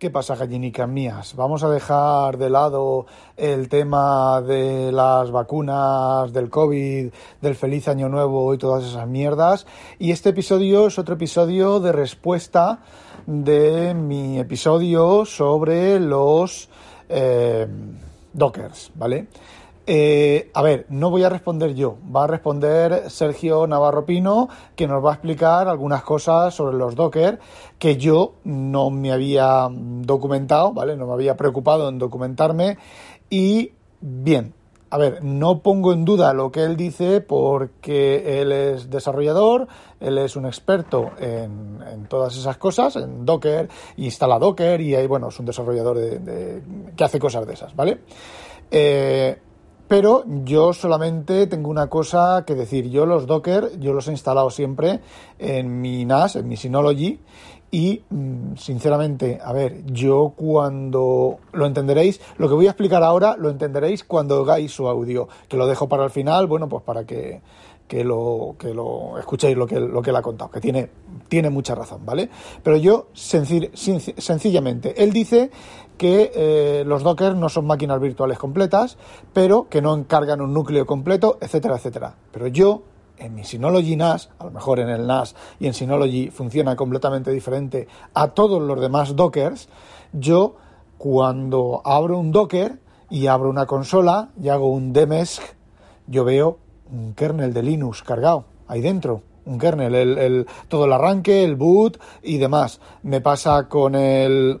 ¿Qué pasa, gallinicas mías? Vamos a dejar de lado el tema de las vacunas, del COVID, del feliz año nuevo y todas esas mierdas. Y este episodio es otro episodio de respuesta de mi episodio sobre los eh, dockers, ¿vale? Eh, a ver, no voy a responder yo, va a responder Sergio Navarro Pino, que nos va a explicar algunas cosas sobre los Docker que yo no me había documentado, ¿vale? No me había preocupado en documentarme. Y bien, a ver, no pongo en duda lo que él dice porque él es desarrollador, él es un experto en, todas esas cosas, en Docker, instala Docker y ahí, bueno, es un desarrollador de, que hace cosas de esas, ¿vale? Eh, pero yo solamente tengo una cosa que decir. Yo los Docker, yo los he instalado siempre en mi NAS, en mi Synology. Y mm, sinceramente, a ver, yo cuando lo entenderéis, lo que voy a explicar ahora lo entenderéis cuando hagáis su audio, que lo dejo para el final, bueno, pues para que, que lo, que lo escuchéis lo que, lo que él ha contado, que tiene, tiene mucha razón, ¿vale? Pero yo, sencillamente, él dice que eh, los Docker no son máquinas virtuales completas, pero que no encargan un núcleo completo, etcétera, etcétera. Pero yo, en mi Synology NAS, a lo mejor en el NAS y en Synology funciona completamente diferente a todos los demás Dockers, yo cuando abro un Docker y abro una consola y hago un dmesk, yo veo un kernel de Linux cargado ahí dentro un kernel, el, todo el arranque, el boot y demás. Me pasa con el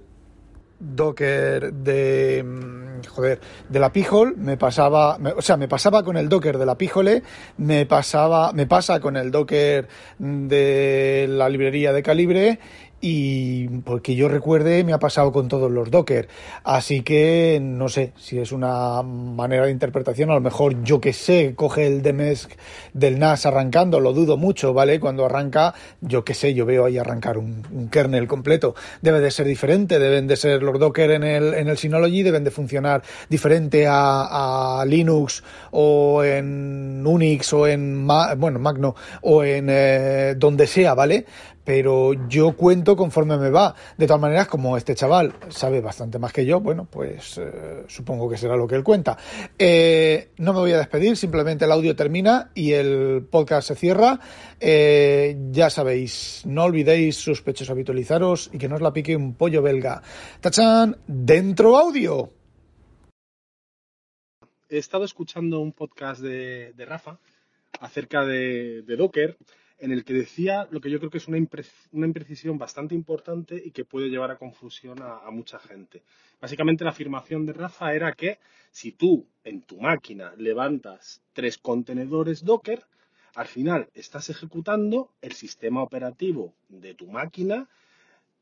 Docker de mm, joder, de la Pijol, me pasaba, o sea, me pasaba con el Docker de la Pijole, me pasaba, me pasa con el Docker de la librería de Calibre y porque yo recuerde me ha pasado con todos los Docker. Así que no sé si es una manera de interpretación, a lo mejor yo que sé, coge el DMESC del NAS arrancando, lo dudo mucho, ¿vale? Cuando arranca, yo que sé, yo veo ahí arrancar un, kernel completo. Debe de ser diferente, deben de ser los Docker en el, en el Synology, deben de funcionar diferente a, Linux o en Unix o en, bueno, Magno o en eh, donde sea, ¿vale? pero yo cuento conforme me va. De todas maneras, como este chaval sabe bastante más que yo, bueno, pues eh, supongo que será lo que él cuenta. Eh, no me voy a despedir, simplemente el audio termina y el podcast se cierra. Ya sabéis, no olvidéis sospechosos habitualizaros y que no os la pique un pollo belga. ¡Tachán! ¡Dentro audio! He estado escuchando un podcast de, Rafa acerca de Docker en el que decía lo que yo creo que es una, imprecisión bastante importante y que puede llevar a confusión a, mucha gente. Básicamente la afirmación de Rafa era que si tú en tu máquina levantas tres contenedores Docker, al final estás ejecutando el sistema operativo de tu máquina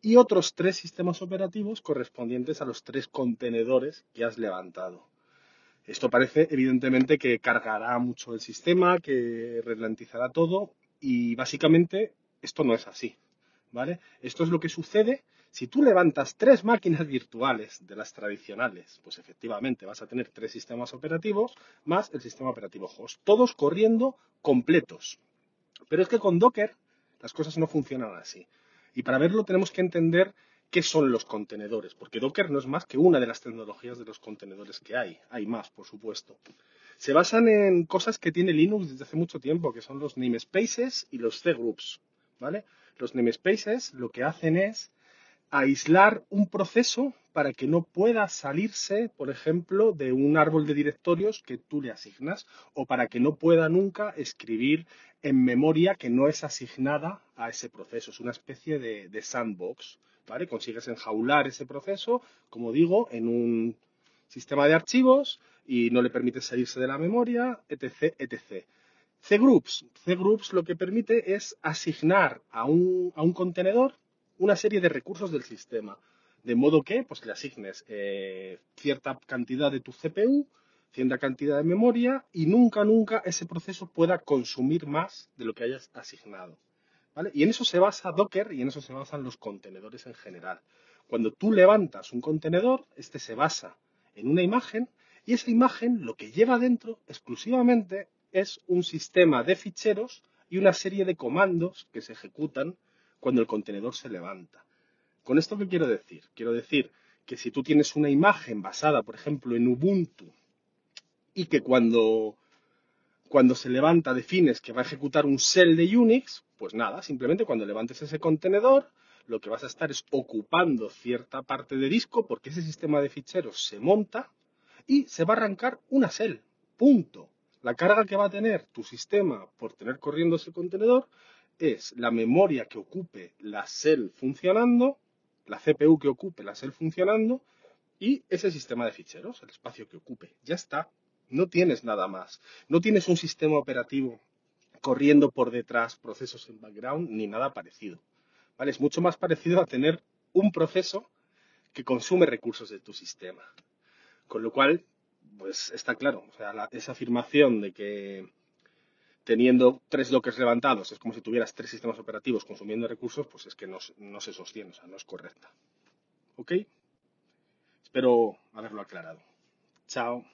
y otros tres sistemas operativos correspondientes a los tres contenedores que has levantado. Esto parece evidentemente que cargará mucho el sistema, que ralentizará todo y básicamente esto no es así, ¿vale? Esto es lo que sucede si tú levantas tres máquinas virtuales de las tradicionales, pues efectivamente vas a tener tres sistemas operativos más el sistema operativo host, todos corriendo completos. Pero es que con Docker las cosas no funcionan así. Y para verlo tenemos que entender qué son los contenedores, porque Docker no es más que una de las tecnologías de los contenedores que hay. Hay más, por supuesto se basan en cosas que tiene Linux desde hace mucho tiempo, que son los namespaces y los cgroups, ¿vale? Los namespaces lo que hacen es aislar un proceso para que no pueda salirse, por ejemplo, de un árbol de directorios que tú le asignas o para que no pueda nunca escribir en memoria que no es asignada a ese proceso. Es una especie de, de sandbox, Consigues enjaular ese proceso, como digo, en un sistema de archivos y no le permite salirse de la memoria, etc. etc. CGroups. CGroups lo que permite es asignar a un, a un contenedor una serie de recursos del sistema. de modo que pues, le asignes eh, cierta cantidad de tu CPU, cierta cantidad de memoria y nunca, nunca ese proceso pueda consumir más de lo que hayas asignado. Y en eso se basa Docker y en eso se basan los contenedores en general. Cuando tú levantas un contenedor, este se basa en una imagen y esa imagen lo que lleva dentro exclusivamente es un sistema de ficheros y una serie de comandos que se ejecutan cuando el contenedor se levanta. ¿Con esto qué quiero decir? Quiero decir que si tú tienes una imagen basada, por ejemplo, en Ubuntu y que cuando, cuando se levanta defines que va a ejecutar un shell de Unix, pues nada, simplemente cuando levantes ese contenedor, lo que vas a estar es ocupando cierta parte de disco porque ese sistema de ficheros se monta y se va a arrancar una shell. Punto. La carga que va a tener tu sistema por tener corriendo ese contenedor es la memoria que ocupe la cell funcionando, la CPU que ocupe la cell funcionando y ese sistema de ficheros, el espacio que ocupe. Ya está. No tienes nada más. No tienes un sistema operativo corriendo por detrás procesos en background ni nada parecido. ¿Vale? Es mucho más parecido a tener un proceso que consume recursos de tu sistema. Con lo cual, pues está claro, o sea, esa afirmación de que teniendo tres dockers levantados es como si tuvieras tres sistemas operativos consumiendo recursos, pues es que no, no se sostiene, o sea, no es correcta. ¿Ok? Espero haberlo aclarado. Chao.